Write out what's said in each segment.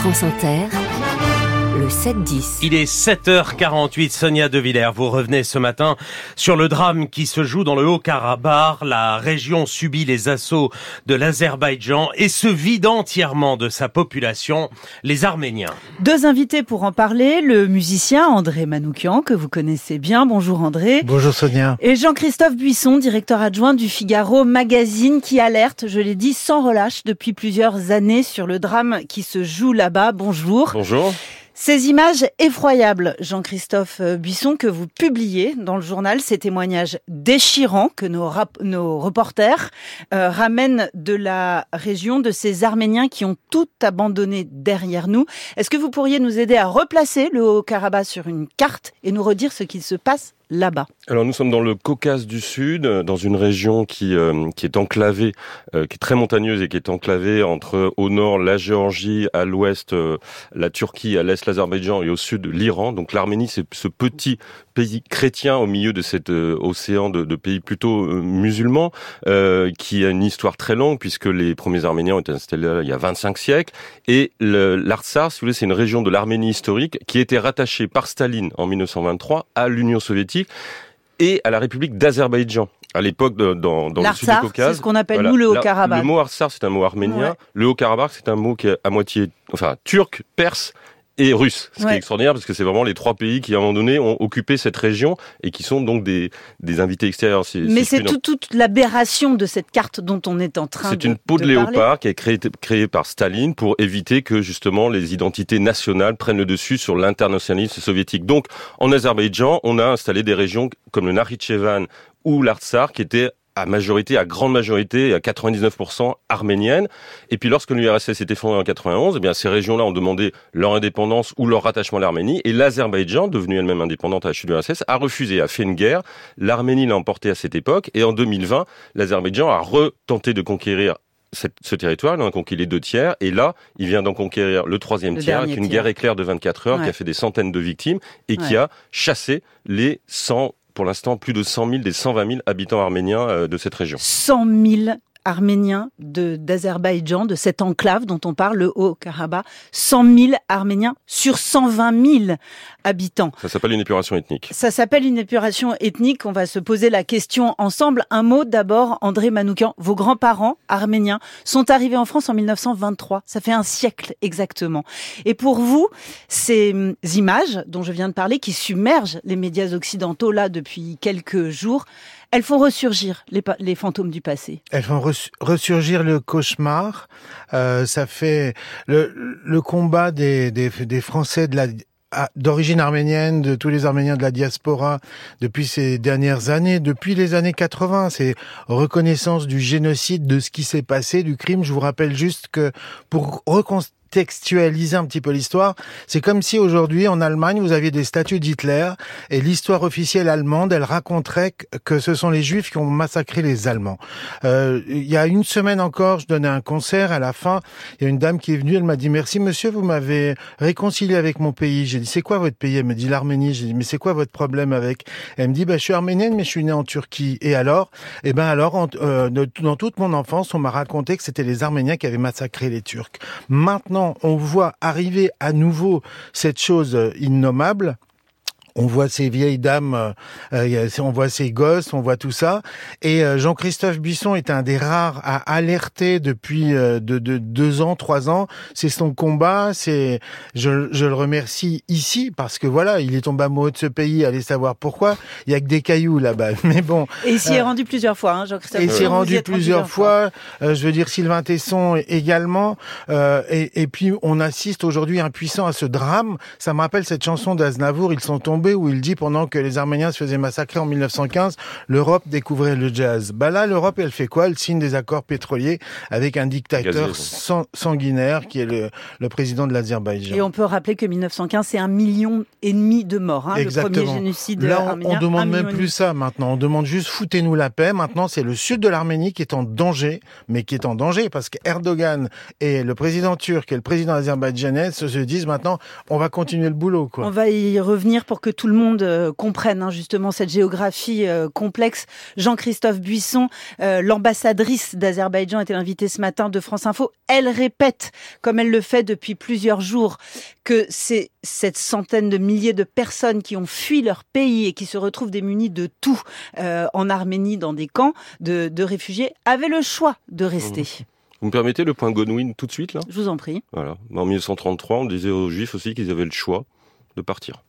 France Inter, le 7-10. Il est 7h48, Sonia De Villers. Vous revenez ce matin sur le drame qui se joue dans le Haut-Karabakh. La région subit les assauts de l'Azerbaïdjan et se vide entièrement de sa population, les Arméniens. Deux invités pour en parler, le musicien André Manoukian, que vous connaissez bien. Bonjour André. Bonjour Sonia. Et Jean-Christophe Buisson, directeur adjoint du Figaro Magazine, qui alerte, je l'ai dit, sans relâche depuis plusieurs années sur le drame qui se joue là-bas. Bonjour. Bonjour. Ces images effroyables, Jean-Christophe Buisson, que vous publiez dans le journal, ces témoignages déchirants que nos, nos reporters euh, ramènent de la région de ces Arméniens qui ont tout abandonné derrière nous. Est-ce que vous pourriez nous aider à replacer le Haut-Karabakh sur une carte et nous redire ce qu'il se passe là-bas Alors nous sommes dans le Caucase du Sud, dans une région qui euh, qui est enclavée, euh, qui est très montagneuse et qui est enclavée entre au nord la Géorgie, à l'ouest euh, la Turquie, à l'est l'Azerbaïdjan et au sud l'Iran. Donc l'Arménie, c'est ce petit pays chrétien au milieu de cet océan de, pays plutôt musulmans, qui a une histoire très longue puisque les premiers Arméniens ont été installés il y a 25 siècles. Et l'Artsar, si vous voulez, c'est une région de l'Arménie historique qui été rattachée par Staline en 1923 à l'Union soviétique et à la République d'Azerbaïdjan. À l'époque, dans, dans le sud du Caucase. c'est ce qu'on appelle nous le Haut-Karabakh. Le mot Arsar, c'est un mot arménien. Le Haut-Karabakh, c'est un mot qui est à moitié, enfin, turc, perse et russe. Ce qui est extraordinaire parce que c'est vraiment les trois pays qui, à un moment donné, ont occupé cette région et qui sont donc des, des invités extérieurs. Mais c'est toute l'aberration de cette carte dont on est en train de C'est une peau de, léopard qui est créée, créée par Staline pour éviter que justement les identités nationales prennent le dessus sur l'internationalisme soviétique. Donc en Azerbaïdjan, on a installé des régions comme le Nakhichevan ou l'Artsar qui étaient à majorité, à grande majorité, à 99% arménienne. Et puis lorsque l'URSS s'est effondré en 91, eh bien ces régions-là ont demandé leur indépendance ou leur rattachement à l'Arménie. Et l'Azerbaïdjan, devenu elle-même indépendante à la chute de l'URSS, a refusé, a fait une guerre. L'Arménie l'a emporté à cette époque. Et en 2020, l'Azerbaïdjan a retenté de conquérir ce territoire, il en a conquis les deux tiers, et là, il vient d'en conquérir le troisième tiers, avec une guerre éclair de 24 heures qui a fait des centaines de victimes et qui a chassé les 100 pour l'instant plus de 100 000 des 120 000 habitants arméniens euh, de cette région. 100 000 arméniens d'Azerbaïdjan, de, cette enclave dont on parle, le Haut-Karabakh. 100 000 Arméniens sur 120 000 habitants. Ça s'appelle une épuration ethnique. Ça s'appelle une épuration ethnique. On va se poser la question ensemble. Un mot d'abord, André Manoukian. Vos grands-parents arméniens sont arrivés en France en 1923. Ça fait un siècle exactement. Et pour vous, ces hum, images dont je viens de parler, qui submergent les médias occidentaux là depuis quelques jours, elles font ressurgir les, fantômes du passé. Elles font ressurgir le cauchemar. Euh, ça fait le, le combat des, des, des Français de la d'origine arménienne, de tous les Arméniens de la diaspora depuis ces dernières années, depuis les années 80. C'est reconnaissance du génocide, de ce qui s'est passé, du crime. Je vous rappelle juste que pour reconstruire textualiser un petit peu l'histoire. C'est comme si aujourd'hui, en Allemagne, vous aviez des statues d'Hitler et l'histoire officielle allemande, elle raconterait que ce sont les Juifs qui ont massacré les Allemands. Euh, il y a une semaine encore, je donnais un concert. À la fin, il y a une dame qui est venue, elle m'a dit merci monsieur, vous m'avez réconcilié avec mon pays. J'ai dit c'est quoi votre pays? Elle me dit l'Arménie. J'ai dit mais c'est quoi votre problème avec? Elle me dit bah je suis arménienne mais je suis née en Turquie. Et alors? Eh ben alors, euh, dans toute mon enfance, on m'a raconté que c'était les Arméniens qui avaient massacré les Turcs. Maintenant on voit arriver à nouveau cette chose innommable, on voit ces vieilles dames, euh, euh, on voit ces gosses, on voit tout ça. Et euh, Jean-Christophe Buisson est un des rares à alerter depuis de, deux ans, trois ans. C'est son combat. C'est, je, le remercie ici parce que voilà, il est tombé amoureux de ce pays. Allez savoir pourquoi. Il y a que des cailloux là-bas. Mais bon. Et il s'y est rendu plusieurs fois, hein, Jean-Christophe. Et il s'y est rendu plusieurs fois. je veux dire Sylvain Tesson également. Et, et, puis on assiste aujourd'hui impuissant à ce drame. Ça me rappelle cette chanson d'Aznavour. Ils sont tombés où il dit pendant que les Arméniens se faisaient massacrer en 1915, l'Europe découvrait le jazz. Bah là, l'Europe, elle fait quoi? Elle signe des accords pétroliers avec un dictateur sanguinaire qui est le, le président de l'Azerbaïdjan. Et on peut rappeler que 1915, c'est un million et demi de morts, hein, le premier génocide Là, arménien. on demande même plus ça maintenant. On demande juste foutez-nous la paix. Maintenant, c'est le sud de l'Arménie qui est en danger, mais qui est en danger parce qu'Erdogan et le président turc et le président azerbaïdjanais se, se disent maintenant, on va continuer le boulot. Quoi. On va y revenir pour que que tout le monde euh, comprenne hein, justement cette géographie euh, complexe, Jean-Christophe Buisson, euh, l'ambassadrice d'Azerbaïdjan, était l'invitée ce matin de France Info. Elle répète, comme elle le fait depuis plusieurs jours, que c'est cette centaine de milliers de personnes qui ont fui leur pays et qui se retrouvent démunies de tout en Arménie dans des camps de, de réfugiés avaient le choix de rester. Mmh. Vous me permettez le point Godwin tout de suite là? Je vous en prie. Voilà. En 1933, on disait aux Juifs aussi qu'ils avaient le choix de partir.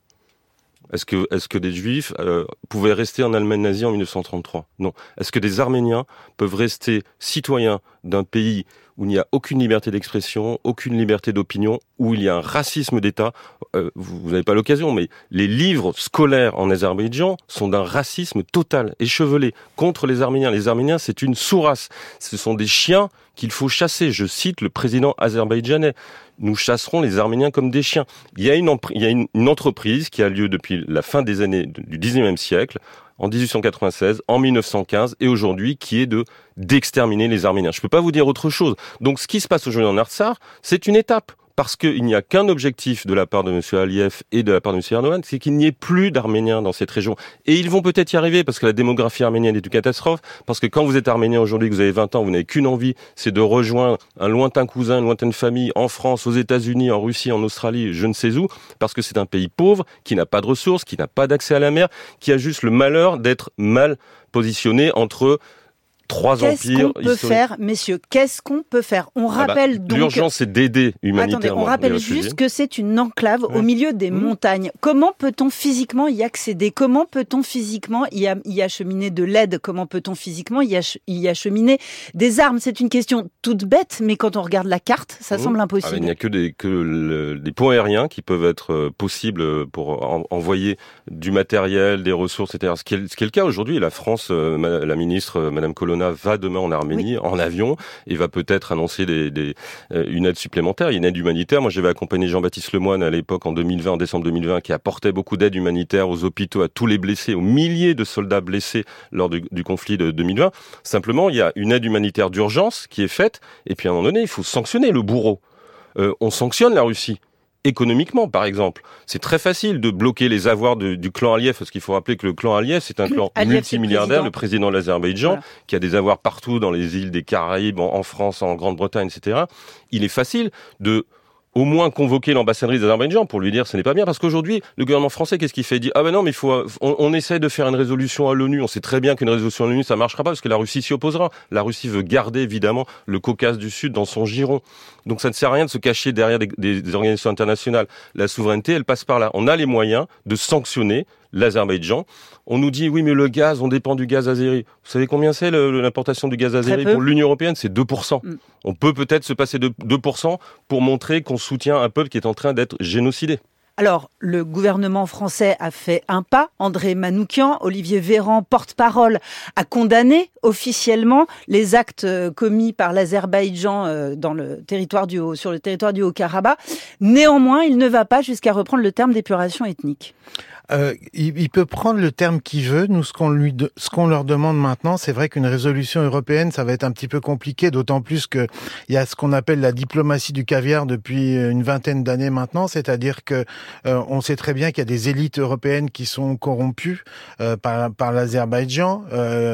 Est-ce que, est-ce que des Juifs euh, pouvaient rester en Allemagne nazie en 1933 Non. Est-ce que des Arméniens peuvent rester citoyens d'un pays où il n'y a aucune liberté d'expression, aucune liberté d'opinion, où il y a un racisme d'État euh, Vous n'avez pas l'occasion, mais les livres scolaires en Azerbaïdjan sont d'un racisme total, échevelé, contre les Arméniens. Les Arméniens, c'est une sous-race. Ce sont des chiens qu'il faut chasser. Je cite le président azerbaïdjanais. Nous chasserons les Arméniens comme des chiens. Il y a une, il y a une, entreprise qui a lieu depuis la fin des années du 19e siècle, en 1896, en 1915 et aujourd'hui, qui est de d'exterminer les Arméniens. Je ne peux pas vous dire autre chose. Donc ce qui se passe aujourd'hui en Artsar, c'est une étape parce qu'il n'y a qu'un objectif de la part de M. Aliyev et de la part de M. Erdogan, c'est qu'il n'y ait plus d'Arméniens dans cette région. Et ils vont peut-être y arriver parce que la démographie arménienne est une catastrophe, parce que quand vous êtes arménien aujourd'hui, que vous avez 20 ans, vous n'avez qu'une envie, c'est de rejoindre un lointain cousin, une lointaine famille en France, aux États-Unis, en Russie, en Australie, je ne sais où, parce que c'est un pays pauvre, qui n'a pas de ressources, qui n'a pas d'accès à la mer, qui a juste le malheur d'être mal positionné entre trois Qu'est-ce qu'on peut faire, messieurs Qu'est-ce qu'on peut faire? On ah bah, rappelle donc. L'urgence, c'est d'aider humanitairement. Attendez, on rappelle juste que c'est une enclave au milieu des mmh. montagnes. Comment peut-on physiquement y accéder? Comment peut-on physiquement y, acheminer de l'aide? Comment peut-on physiquement y, acheminer des armes? C'est une question toute bête, mais quand on regarde la carte, ça mmh. semble ah, impossible. il n'y a que des que des ponts aériens qui peuvent être euh, possibles pour envoyer du matériel, des ressources, etc. Ce qui est, ce qui est le cas aujourd'hui. La France, euh, la ministre, euh, Madame Colonna va demain en Arménie en avion et va peut-être annoncer des, euh, une aide supplémentaire, une aide humanitaire. Moi, j'avais accompagné Jean-Baptiste Lemoine à l'époque en 2020, en décembre 2020, qui apportait beaucoup d'aide humanitaire aux hôpitaux, à tous les blessés, aux milliers de soldats blessés lors du, conflit de 2020. Simplement, il y a une aide humanitaire d'urgence qui est faite et puis à un moment donné, il faut sanctionner le bourreau. Euh, on sanctionne la Russie économiquement, par exemple. C'est très facile de bloquer les avoirs du clan Aliyev, parce qu'il faut rappeler que le clan Aliyev, c'est un clan multimilliardaire, le président de l'Azerbaïdjan, qui a des avoirs partout dans les îles des Caraïbes, en France, en Grande-Bretagne, etc. Il est facile de au moins convoquer l'ambassadrice d'Azerbaïdjan pour lui dire ce n'est pas bien parce qu'aujourd'hui le gouvernement français qu'est-ce qu'il fait? Il dit ah ben non mais il faut on, on essaie de faire une résolution à l'ONU. On sait très bien qu'une résolution à l'ONU ça marchera pas parce que la Russie s'y opposera. La Russie veut garder évidemment le Caucase du Sud dans son giron. Donc ça ne sert à rien de se cacher derrière des, des organisations internationales. La souveraineté elle passe par là. On a les moyens de sanctionner l'Azerbaïdjan. On nous dit oui mais le gaz, on dépend du gaz azéri. Vous savez combien c'est l'importation du gaz azéri pour l'Union européenne? C'est 2%. Mm. On peut peut-être se passer de 2% pour montrer qu'on soutient un peuple qui est en train d'être génocidé. Alors, le gouvernement français a fait un pas. André Manoukian, Olivier Véran, porte-parole, a condamné officiellement les actes euh, commis par l'Azerbaïdjan euh, dans le territoire du sur le territoire du Haut-Karabakh. Néanmoins, il ne va pas jusqu'à reprendre le terme d'épuration ethnique. Euh, il, peut prendre le terme qu'il veut. Nous, ce qu'on lui, ce qu'on leur demande maintenant, c'est vrai qu'une résolution européenne, ça va être un petit peu compliqué, d'autant plus que il y a ce qu'on appelle la diplomatie du caviar depuis une vingtaine d'années maintenant, c'est-à-dire que euh, on sait très bien qu'il y a des élites européennes qui sont corrompues euh, par, par l'Azerbaïdjan.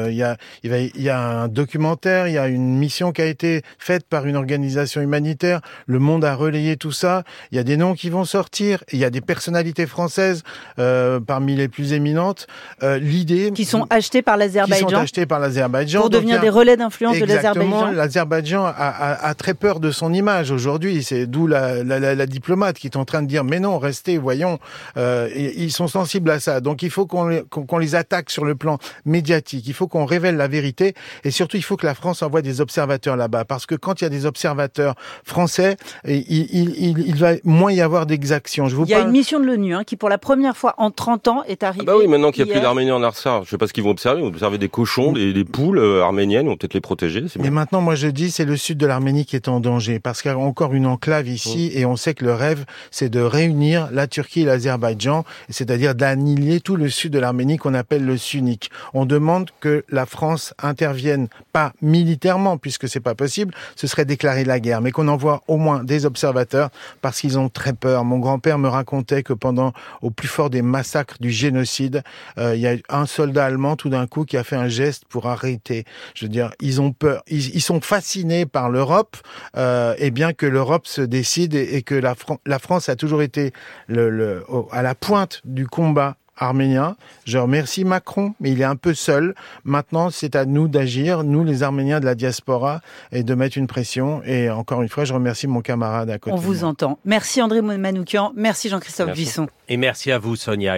il y a, il, va, il y a un documentaire, il y a une mission qui a été faite par une organisation humanitaire. Le Monde a relayé tout ça. Il y a des noms qui vont sortir. Il y a des personnalités françaises. Euh, euh, parmi les plus éminentes. Euh, l'idée qui sont achetées par l'Azerbaïdjan, qui sont achetées par l'Azerbaïdjan pour devenir des relais d'influence de l'Azerbaïdjan. L'Azerbaïdjan a, a, a, très peur de son image aujourd'hui. C'est d'où la, la, la, la, diplomate qui est en train de dire mais non, restez, voyons. Euh, ils sont sensibles à ça. Donc il faut qu'on les attaque sur le plan médiatique. Il faut qu'on révèle la vérité et surtout il faut que la France envoie des observateurs là-bas parce que quand il y a des observateurs français, il, il, il, il va moins y avoir d'exactions. Il y a une mission de l'ONU hein, qui pour la première fois en 30 ans est arrivé. Ah bah oui, maintenant qu'il n'y a plus d'Arméniens en Arsar, je sais pas ce qu'ils vont observer. Ils vont observer des cochons, des, des poules euh, arméniennes, ils vont peut-être les protéger. Mais maintenant, moi je dis, c'est le sud de l'Arménie qui est en danger, parce qu'il y a encore une enclave ici, et on sait que le rêve, c'est de réunir la Turquie et l'Azerbaïdjan, c'est-à-dire d'annihiler tout le sud de l'Arménie qu'on appelle le sunnique. On demande que la France intervienne, pas militairement, puisque c'est pas possible, ce serait déclarer la guerre, mais qu'on envoie au moins des observateurs, parce qu'ils ont très peur. Mon grand-père me racontait que pendant, au plus fort des massacre, du génocide. Euh, il y a un soldat allemand tout d'un coup qui a fait un geste pour arrêter. Je veux dire, ils ont peur, ils, sont fascinés par l'Europe, euh, et bien que l'Europe se décide et, que la, la, France a toujours été le, le, à la pointe du combat arménien. Je remercie Macron, mais il est un peu seul. Maintenant, c'est à nous d'agir, nous les Arméniens de la diaspora, et de mettre une pression. Et encore une fois, je remercie mon camarade à côté. On vous entend. Merci André Manoukian, merci Jean-Christophe Buisson. Et merci à vous Sonia.